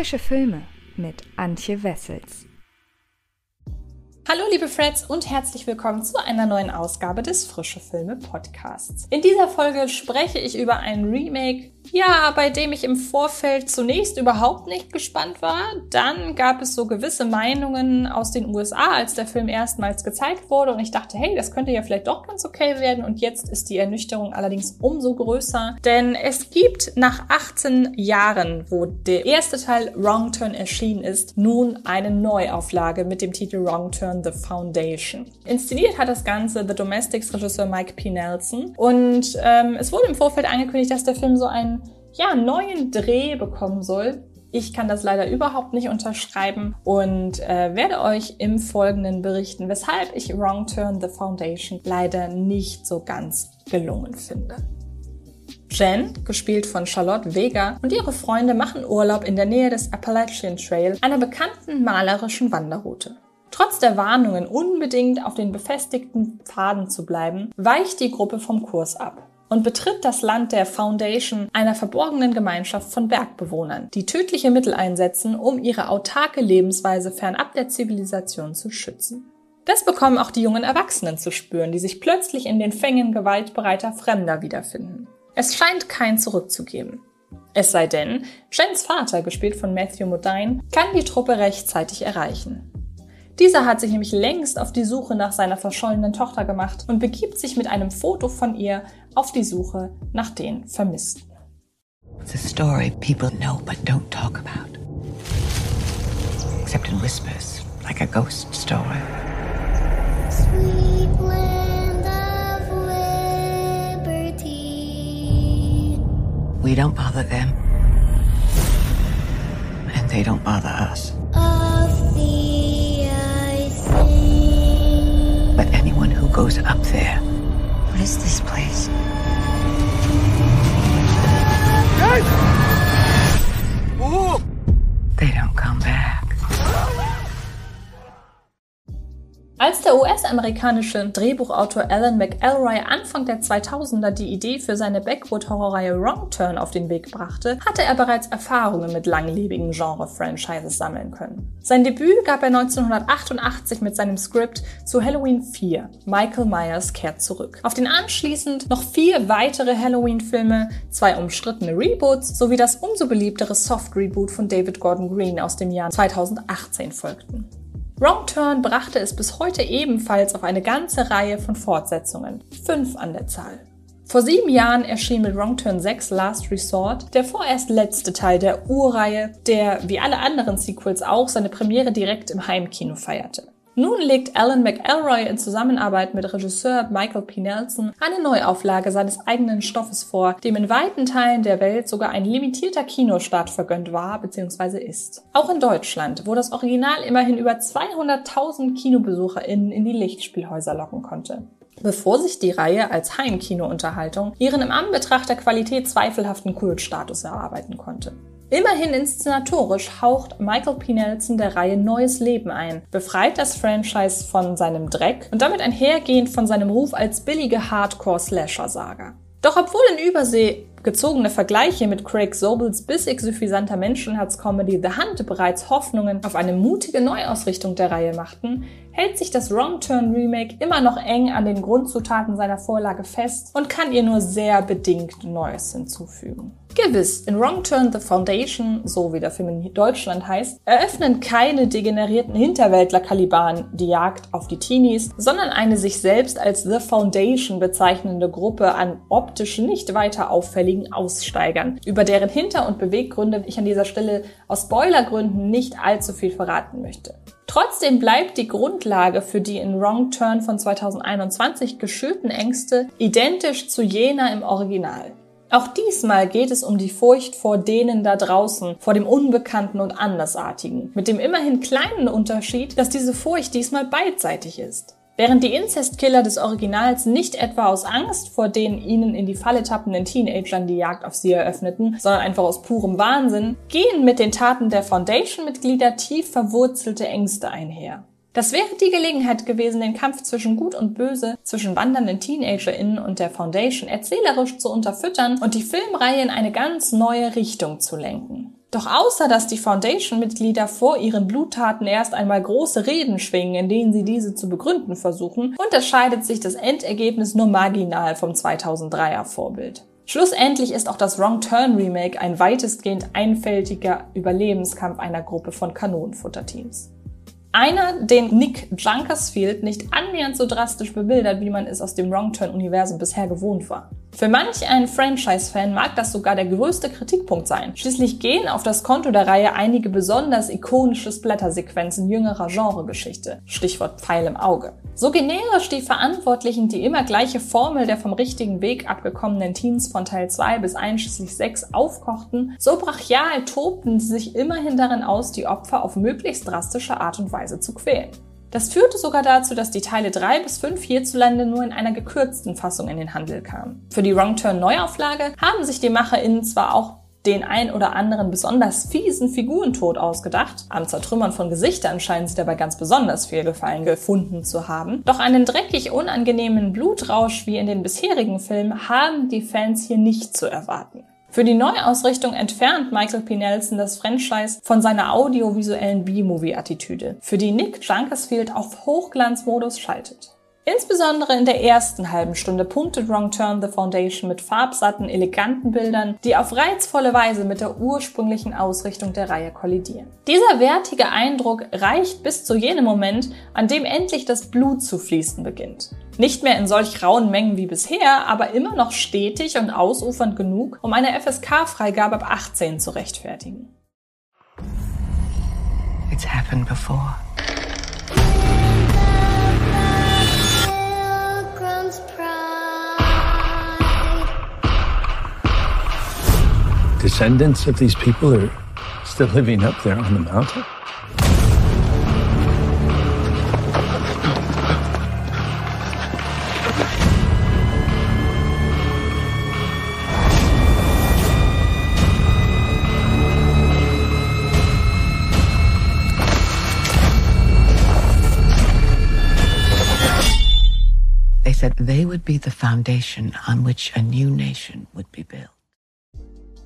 Frische Filme mit Antje Wessels. Hallo liebe Freds und herzlich willkommen zu einer neuen Ausgabe des Frische Filme Podcasts. In dieser Folge spreche ich über ein Remake ja, bei dem ich im Vorfeld zunächst überhaupt nicht gespannt war. Dann gab es so gewisse Meinungen aus den USA, als der Film erstmals gezeigt wurde. Und ich dachte, hey, das könnte ja vielleicht doch ganz okay werden. Und jetzt ist die Ernüchterung allerdings umso größer. Denn es gibt nach 18 Jahren, wo der erste Teil Wrong Turn erschienen ist, nun eine Neuauflage mit dem Titel Wrong Turn The Foundation. Inszeniert hat das Ganze The Domestics Regisseur Mike P. Nelson. Und ähm, es wurde im Vorfeld angekündigt, dass der Film so einen ja, neuen Dreh bekommen soll. Ich kann das leider überhaupt nicht unterschreiben und äh, werde euch im Folgenden berichten, weshalb ich Wrong Turn The Foundation leider nicht so ganz gelungen finde. Jen, gespielt von Charlotte Vega, und ihre Freunde machen Urlaub in der Nähe des Appalachian Trail, einer bekannten malerischen Wanderroute. Trotz der Warnungen, unbedingt auf den befestigten Pfaden zu bleiben, weicht die Gruppe vom Kurs ab und betritt das Land der Foundation, einer verborgenen Gemeinschaft von Bergbewohnern, die tödliche Mittel einsetzen, um ihre autarke Lebensweise fernab der Zivilisation zu schützen. Das bekommen auch die jungen Erwachsenen zu spüren, die sich plötzlich in den Fängen gewaltbereiter Fremder wiederfinden. Es scheint kein zurückzugeben. Es sei denn, Jens Vater, gespielt von Matthew Modine, kann die Truppe rechtzeitig erreichen. Dieser hat sich nämlich längst auf die Suche nach seiner verschollenen Tochter gemacht und begibt sich mit einem Foto von ihr auf die Suche nach den Vermissten. It's a story people know but don't talk about. Except in whispers, like a ghost story. Sweet land of liberty. We don't bother them. And they don't bother us. Goes up there. What is this place? Guys! They don't come back. Der US-amerikanische Drehbuchautor Alan McElroy Anfang der 2000er die Idee für seine Backwood-Horrorreihe Wrong Turn auf den Weg brachte, hatte er bereits Erfahrungen mit langlebigen Genre-Franchises sammeln können. Sein Debüt gab er 1988 mit seinem Skript zu Halloween 4, Michael Myers kehrt zurück. Auf den anschließend noch vier weitere Halloween-Filme, zwei umstrittene Reboots sowie das umso beliebtere Soft-Reboot von David Gordon Green aus dem Jahr 2018 folgten. Wrong Turn brachte es bis heute ebenfalls auf eine ganze Reihe von Fortsetzungen, fünf an der Zahl. Vor sieben Jahren erschien mit Wrong Turn 6 Last Resort der vorerst letzte Teil der Urreihe, der wie alle anderen Sequels auch seine Premiere direkt im Heimkino feierte. Nun legt Alan McElroy in Zusammenarbeit mit Regisseur Michael P. Nelson eine Neuauflage seines eigenen Stoffes vor, dem in weiten Teilen der Welt sogar ein limitierter Kinostart vergönnt war bzw. ist. Auch in Deutschland, wo das Original immerhin über 200.000 KinobesucherInnen in die Lichtspielhäuser locken konnte bevor sich die Reihe als Heimkinounterhaltung ihren im Anbetracht der Qualität zweifelhaften Kultstatus erarbeiten konnte. Immerhin inszenatorisch haucht Michael P. Nelson der Reihe neues Leben ein, befreit das Franchise von seinem Dreck und damit einhergehend von seinem Ruf als billige Hardcore-Slasher-Saga. Doch obwohl in Übersee gezogene Vergleiche mit Craig Sobels bissig suffisanter Menschenherz-Comedy The Hunt bereits Hoffnungen auf eine mutige Neuausrichtung der Reihe machten, hält sich das Wrong Turn Remake immer noch eng an den Grundzutaten seiner Vorlage fest und kann ihr nur sehr bedingt Neues hinzufügen. Gewiss, in Wrong Turn The Foundation, so wie der Film in Deutschland heißt, eröffnen keine degenerierten Hinterwäldler-Kaliban die Jagd auf die Teenies, sondern eine sich selbst als The Foundation bezeichnende Gruppe an optisch nicht weiter auffälligen Aussteigern, über deren Hinter- und Beweggründe ich an dieser Stelle aus Spoilergründen nicht allzu viel verraten möchte. Trotzdem bleibt die Grundlage für die in Wrong Turn von 2021 geschürten Ängste identisch zu jener im Original. Auch diesmal geht es um die Furcht vor denen da draußen, vor dem Unbekannten und Andersartigen, mit dem immerhin kleinen Unterschied, dass diese Furcht diesmal beidseitig ist. Während die Inzestkiller des Originals nicht etwa aus Angst vor den ihnen in die Falle tappenden Teenagern die Jagd auf sie eröffneten, sondern einfach aus purem Wahnsinn, gehen mit den Taten der Foundation-Mitglieder tief verwurzelte Ängste einher. Das wäre die Gelegenheit gewesen, den Kampf zwischen Gut und Böse, zwischen wandernden TeenagerInnen und der Foundation erzählerisch zu unterfüttern und die Filmreihe in eine ganz neue Richtung zu lenken. Doch außer dass die Foundation-Mitglieder vor ihren Bluttaten erst einmal große Reden schwingen, in denen sie diese zu begründen versuchen, unterscheidet sich das Endergebnis nur marginal vom 2003er Vorbild. Schlussendlich ist auch das Wrong Turn Remake ein weitestgehend einfältiger Überlebenskampf einer Gruppe von Kanonenfutterteams. Einer, den Nick Junkersfield nicht annähernd so drastisch bebildert, wie man es aus dem Wrong Turn-Universum bisher gewohnt war. Für manch einen Franchise-Fan mag das sogar der größte Kritikpunkt sein. Schließlich gehen auf das Konto der Reihe einige besonders ikonische Splattersequenzen jüngerer Genregeschichte. Stichwort Pfeil im Auge. So generisch die Verantwortlichen die immer gleiche Formel der vom richtigen Weg abgekommenen Teens von Teil 2 bis einschließlich 6 aufkochten, so brachial tobten sie sich immerhin darin aus, die Opfer auf möglichst drastische Art und Weise zu quälen. Das führte sogar dazu, dass die Teile 3 bis 5 hierzulande nur in einer gekürzten Fassung in den Handel kamen. Für die Wrong Turn Neuauflage haben sich die MacherInnen zwar auch den ein oder anderen besonders fiesen Figurentod ausgedacht. Am Zertrümmern von Gesichtern scheinen sie dabei ganz besonders viel Gefallen gefunden zu haben. Doch einen dreckig unangenehmen Blutrausch wie in den bisherigen Filmen haben die Fans hier nicht zu erwarten. Für die Neuausrichtung entfernt Michael P. Nelson das Franchise von seiner audiovisuellen B-Movie-Attitüde, für die Nick Junkersfield auf Hochglanzmodus schaltet. Insbesondere in der ersten halben Stunde punktet Wrong Turn The Foundation mit farbsatten, eleganten Bildern, die auf reizvolle Weise mit der ursprünglichen Ausrichtung der Reihe kollidieren. Dieser wertige Eindruck reicht bis zu jenem Moment, an dem endlich das Blut zu fließen beginnt. Nicht mehr in solch rauen Mengen wie bisher, aber immer noch stetig und ausufernd genug, um eine FSK-Freigabe ab 18 zu rechtfertigen. It's happened before. Descendants of these people are still living up there on the mountain? They said they would be the foundation on which a new nation would be built.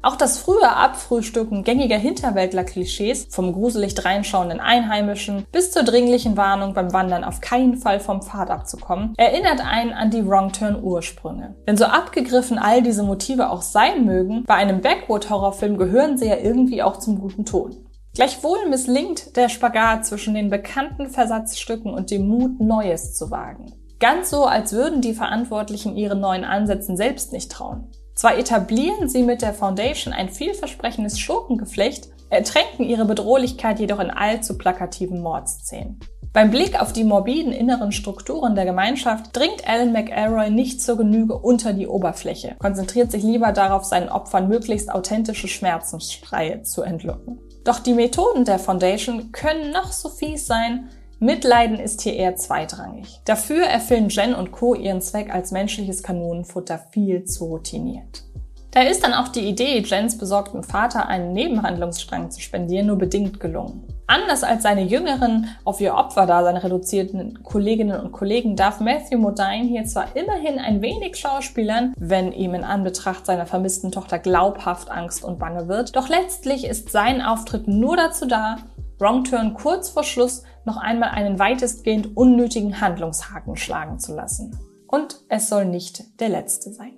Auch das frühe Abfrühstücken gängiger Hinterwäldler-Klischees, vom gruselig dreinschauenden Einheimischen bis zur dringlichen Warnung beim Wandern auf keinen Fall vom Pfad abzukommen, erinnert einen an die Wrong-Turn-Ursprünge. Denn so abgegriffen all diese Motive auch sein mögen, bei einem Backwood-Horrorfilm gehören sie ja irgendwie auch zum guten Ton. Gleichwohl misslingt der Spagat zwischen den bekannten Versatzstücken und dem Mut, Neues zu wagen. Ganz so, als würden die Verantwortlichen ihren neuen Ansätzen selbst nicht trauen. Zwar etablieren sie mit der Foundation ein vielversprechendes Schurkengeflecht, ertränken ihre Bedrohlichkeit jedoch in allzu plakativen Mordszenen. Beim Blick auf die morbiden inneren Strukturen der Gemeinschaft dringt Alan McElroy nicht zur Genüge unter die Oberfläche, konzentriert sich lieber darauf, seinen Opfern möglichst authentische Schmerzensschreie zu entlocken. Doch die Methoden der Foundation können noch so fies sein, Mitleiden ist hier eher zweitrangig. Dafür erfüllen Jen und Co. ihren Zweck als menschliches Kanonenfutter viel zu routiniert. Da ist dann auch die Idee, Jens besorgten Vater einen Nebenhandlungsstrang zu spendieren, nur bedingt gelungen. Anders als seine jüngeren, auf ihr Opferdasein reduzierten Kolleginnen und Kollegen darf Matthew Modine hier zwar immerhin ein wenig schauspielern, wenn ihm in Anbetracht seiner vermissten Tochter glaubhaft Angst und Bange wird, doch letztlich ist sein Auftritt nur dazu da, Wrong Turn kurz vor Schluss noch einmal einen weitestgehend unnötigen Handlungshaken schlagen zu lassen. Und es soll nicht der letzte sein.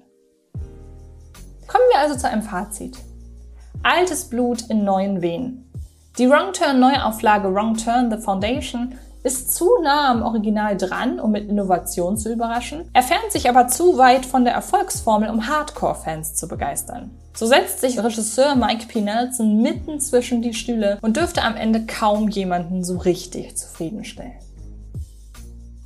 Kommen wir also zu einem Fazit. Altes Blut in neuen Venen. Die Wrong Turn Neuauflage Wrong Turn The Foundation ist zu nah am Original dran, um mit Innovation zu überraschen, entfernt sich aber zu weit von der Erfolgsformel, um Hardcore-Fans zu begeistern. So setzt sich Regisseur Mike P. Nelson mitten zwischen die Stühle und dürfte am Ende kaum jemanden so richtig zufriedenstellen.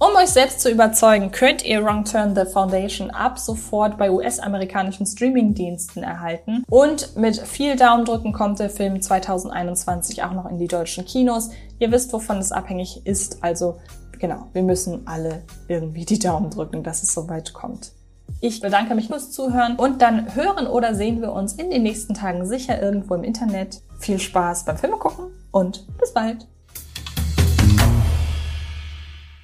Um euch selbst zu überzeugen, könnt ihr Wrong Turn The Foundation ab sofort bei US-amerikanischen Streaming-Diensten erhalten. Und mit viel Daumendrücken kommt der Film 2021 auch noch in die deutschen Kinos. Ihr wisst, wovon es abhängig ist. Also genau, wir müssen alle irgendwie die Daumen drücken, dass es soweit kommt. Ich bedanke mich fürs Zuhören und dann hören oder sehen wir uns in den nächsten Tagen sicher irgendwo im Internet. Viel Spaß beim Filme gucken und bis bald.